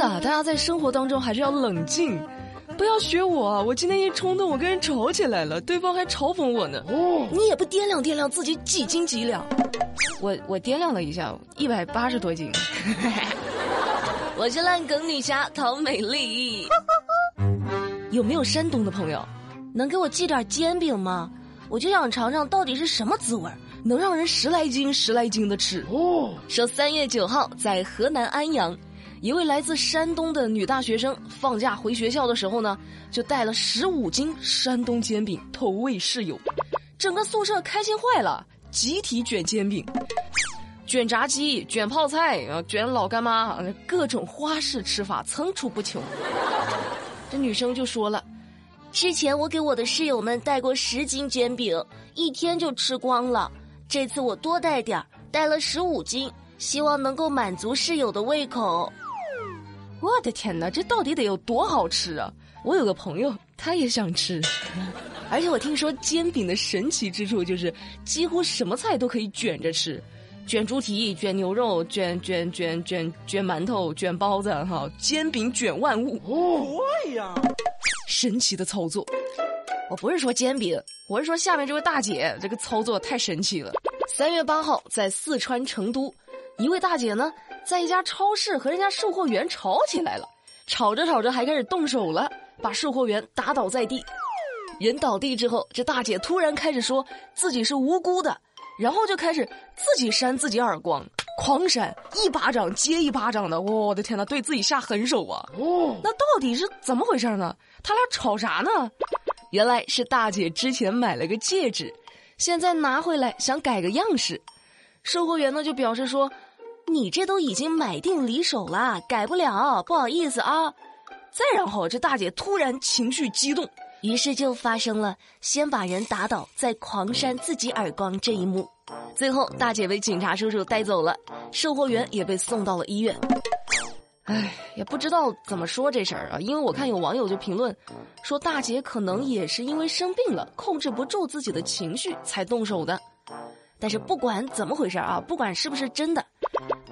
的，大家在生活当中还是要冷静，不要学我。我今天一冲动，我跟人吵起来了，对方还嘲讽我呢。哦，你也不掂量掂量自己几斤几两？我我掂量了一下，一百八十多斤。我是烂梗女侠陶美丽。有没有山东的朋友，能给我寄点煎饼吗？我就想尝尝到底是什么滋味能让人十来斤十来斤的吃。哦，说三月九号在河南安阳。一位来自山东的女大学生放假回学校的时候呢，就带了十五斤山东煎饼投喂室友，整个宿舍开心坏了，集体卷煎饼，卷炸鸡、卷泡菜啊，卷老干妈，各种花式吃法层出不穷。这女生就说了：“之前我给我的室友们带过十斤煎饼，一天就吃光了。这次我多带点儿，带了十五斤，希望能够满足室友的胃口。”我的天哪，这到底得有多好吃啊！我有个朋友，他也想吃，而且我听说煎饼的神奇之处就是几乎什么菜都可以卷着吃，卷猪蹄、卷牛肉、卷卷卷卷卷馒头、卷包子，哈，煎饼卷万物，对呀，神奇的操作。我不是说煎饼，我是说下面这位大姐这个操作太神奇了。三月八号在四川成都，一位大姐呢。在一家超市和人家售货员吵起来了，吵着吵着还开始动手了，把售货员打倒在地。人倒地之后，这大姐突然开始说自己是无辜的，然后就开始自己扇自己耳光，狂扇，一巴掌接一巴掌的。我的天哪，对自己下狠手啊！哦，那到底是怎么回事呢？他俩吵啥呢？原来是大姐之前买了个戒指，现在拿回来想改个样式，售货员呢就表示说。你这都已经买定离手了，改不了，不好意思啊。再然后，这大姐突然情绪激动，于是就发生了先把人打倒，再狂扇自己耳光这一幕。最后，大姐被警察叔叔带走了，售货员也被送到了医院。唉，也不知道怎么说这事儿啊，因为我看有网友就评论说，大姐可能也是因为生病了，控制不住自己的情绪才动手的。但是不管怎么回事啊，不管是不是真的。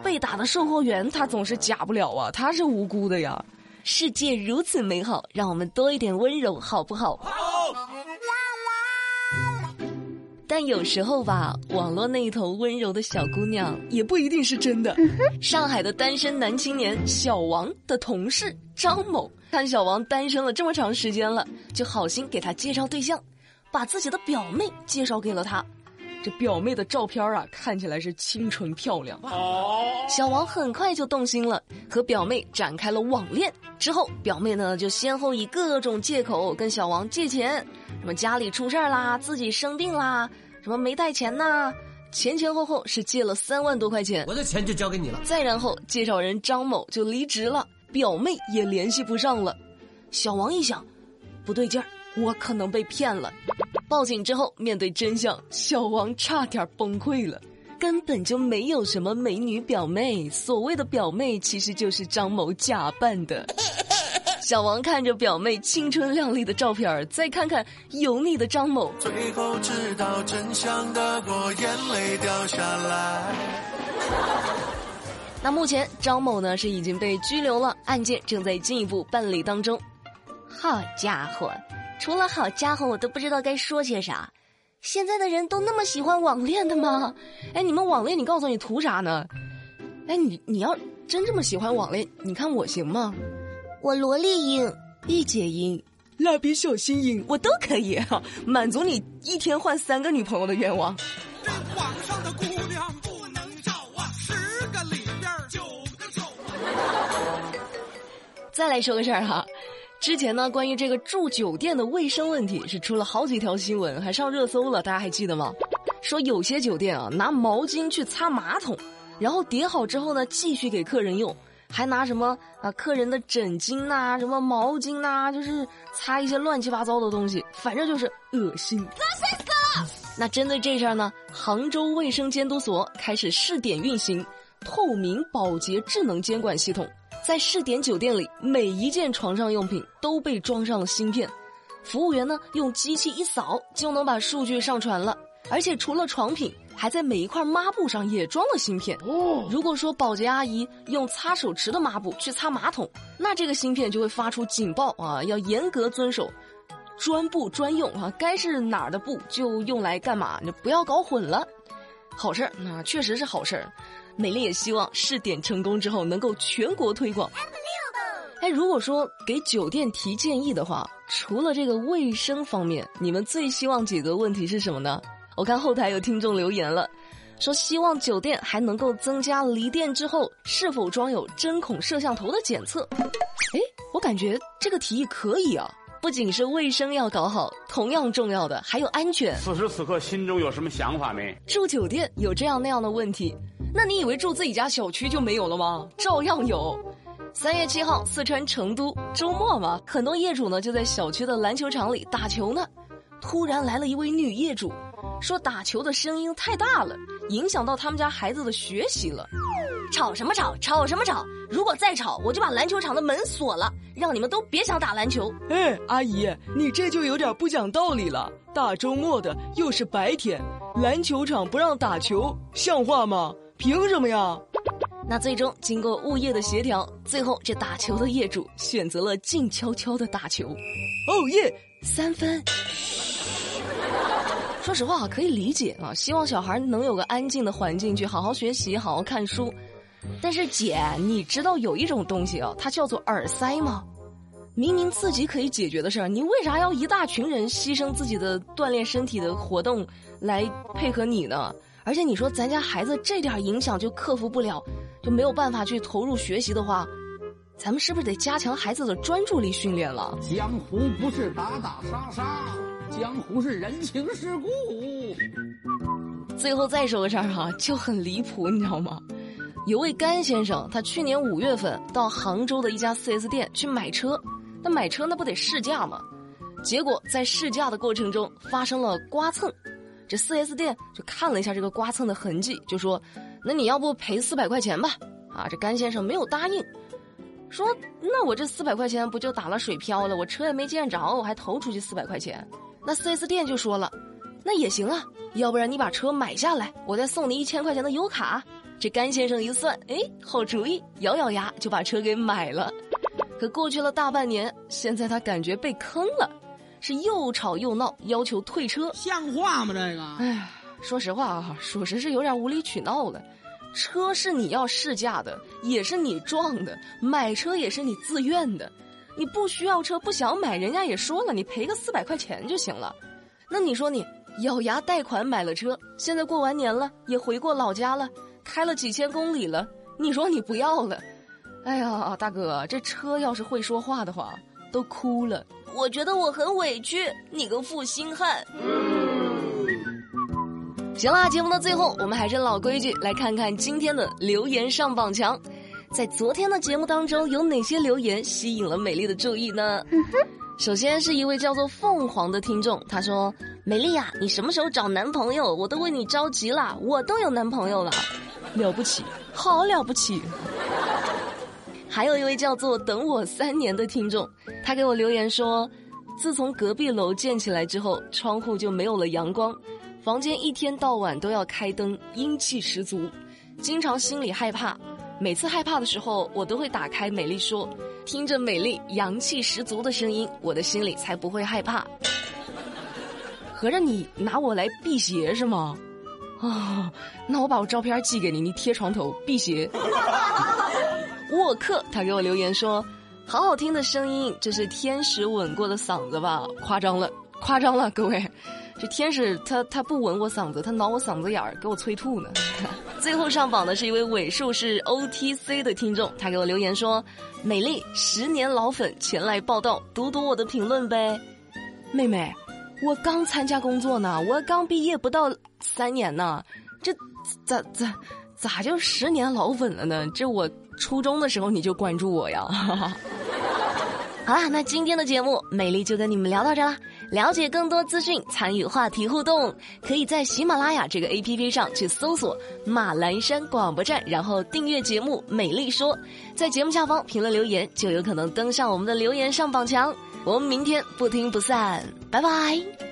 被打的售货员他总是假不了啊，他是无辜的呀。世界如此美好，让我们多一点温柔，好不好？好。但有时候吧，网络那一头温柔的小姑娘也不一定是真的。上海的单身男青年小王的同事张某，看小王单身了这么长时间了，就好心给他介绍对象，把自己的表妹介绍给了他。这表妹的照片啊，看起来是清纯漂亮。小王很快就动心了，和表妹展开了网恋。之后，表妹呢就先后以各种借口跟小王借钱，什么家里出事儿啦，自己生病啦，什么没带钱呐，前前后后是借了三万多块钱。我的钱就交给你了。再然后，介绍人张某就离职了，表妹也联系不上了。小王一想，不对劲儿，我可能被骗了。报警之后，面对真相，小王差点崩溃了。根本就没有什么美女表妹，所谓的表妹其实就是张某假扮的。小王看着表妹青春靓丽的照片再看看油腻的张某，最后知道真相的我眼泪掉下来。那目前张某呢是已经被拘留了，案件正在进一步办理当中。好家伙！除了好家伙，我都不知道该说些啥。现在的人都那么喜欢网恋的吗？哎，你们网恋，你告诉你图啥呢？哎，你你要真这么喜欢网恋，你看我行吗？我萝莉音、御姐音、蜡笔小新音，我都可以哈，满足你一天换三个女朋友的愿望。这网上的姑娘不能找啊，十个里边九个丑。再来说个事儿哈。之前呢，关于这个住酒店的卫生问题是出了好几条新闻，还上热搜了，大家还记得吗？说有些酒店啊，拿毛巾去擦马桶，然后叠好之后呢，继续给客人用，还拿什么啊客人的枕巾呐、什么毛巾呐，就是擦一些乱七八糟的东西，反正就是恶心。恶心死了！那针对这事儿呢，杭州卫生监督所开始试点运行透明保洁智能监管系统。在试点酒店里，每一件床上用品都被装上了芯片，服务员呢用机器一扫就能把数据上传了。而且除了床品，还在每一块抹布上也装了芯片。如果说保洁阿姨用擦手池的抹布去擦马桶，那这个芯片就会发出警报啊，要严格遵守，专布专用啊，该是哪儿的布就用来干嘛，你不要搞混了。好事儿，那确实是好事儿。美丽也希望试点成功之后能够全国推广。哎，如果说给酒店提建议的话，除了这个卫生方面，你们最希望解决问题是什么呢？我看后台有听众留言了，说希望酒店还能够增加离店之后是否装有针孔摄像头的检测。哎，我感觉这个提议可以啊，不仅是卫生要搞好，同样重要的还有安全。此时此刻心中有什么想法没？住酒店有这样那样的问题，那你以为住自己家小区就没有了吗？照样有。三月七号，四川成都周末嘛，很多业主呢就在小区的篮球场里打球呢。突然来了一位女业主，说打球的声音太大了，影响到他们家孩子的学习了。吵什么吵？吵什么吵？如果再吵，我就把篮球场的门锁了，让你们都别想打篮球。哎，阿姨，你这就有点不讲道理了。大周末的，又是白天，篮球场不让打球，像话吗？凭什么呀？那最终经过物业的协调，最后这打球的业主选择了静悄悄的打球。哦耶，三分。说实话可以理解啊，希望小孩能有个安静的环境去好好学习、好好看书。但是姐，你知道有一种东西啊，它叫做耳塞吗？明明自己可以解决的事儿，你为啥要一大群人牺牲自己的锻炼身体的活动来配合你呢？而且你说咱家孩子这点影响就克服不了？就没有办法去投入学习的话，咱们是不是得加强孩子的专注力训练了？江湖不是打打杀杀，江湖是人情世故。最后再说个事儿哈，就很离谱，你知道吗？有位甘先生，他去年五月份到杭州的一家 4S 店去买车，那买车那不得试驾吗？结果在试驾的过程中发生了刮蹭，这 4S 店就看了一下这个刮蹭的痕迹，就说。那你要不赔四百块钱吧？啊，这甘先生没有答应，说那我这四百块钱不就打了水漂了？我车也没见着，我还投出去四百块钱。那 4S 店就说了，那也行啊，要不然你把车买下来，我再送你一千块钱的油卡。这甘先生一算，哎，好主意，咬咬牙就把车给买了。可过去了大半年，现在他感觉被坑了，是又吵又闹，要求退车，像话吗？这个，哎。说实话啊，属实是有点无理取闹了。车是你要试驾的，也是你撞的；买车也是你自愿的。你不需要车，不想买，人家也说了，你赔个四百块钱就行了。那你说你咬牙贷款买了车，现在过完年了，也回过老家了，开了几千公里了，你说你不要了？哎呀，大哥，这车要是会说话的话，都哭了。我觉得我很委屈，你个负心汉。嗯行啦，节目的最后，我们还是老规矩，来看看今天的留言上榜墙。在昨天的节目当中，有哪些留言吸引了美丽的注意呢？首先是一位叫做凤凰的听众，他说：“美丽呀，你什么时候找男朋友？我都为你着急了，我都有男朋友了，了不起，好了不起。”还有一位叫做等我三年的听众，他给我留言说：“自从隔壁楼建起来之后，窗户就没有了阳光。”房间一天到晚都要开灯，阴气十足，经常心里害怕。每次害怕的时候，我都会打开美丽说，听着美丽阳气十足的声音，我的心里才不会害怕。合着你拿我来辟邪是吗？啊，那我把我照片寄给你，你贴床头辟邪。沃克他给我留言说，好好听的声音，这是天使吻过的嗓子吧？夸张了，夸张了，各位。这天使他他不吻我嗓子，他挠我嗓子眼儿，给我催吐呢。最后上榜的是一位尾数是 O T C 的听众，他给我留言说：“美丽十年老粉前来报道，读读我的评论呗。”妹妹，我刚参加工作呢，我刚毕业不到三年呢，这咋咋咋就十年老粉了呢？这我初中的时候你就关注我呀。好啦，那今天的节目美丽就跟你们聊到这啦。了解更多资讯，参与话题互动，可以在喜马拉雅这个 A P P 上去搜索马栏山广播站，然后订阅节目《美丽说》，在节目下方评论留言，就有可能登上我们的留言上榜墙。我们明天不听不散，拜拜。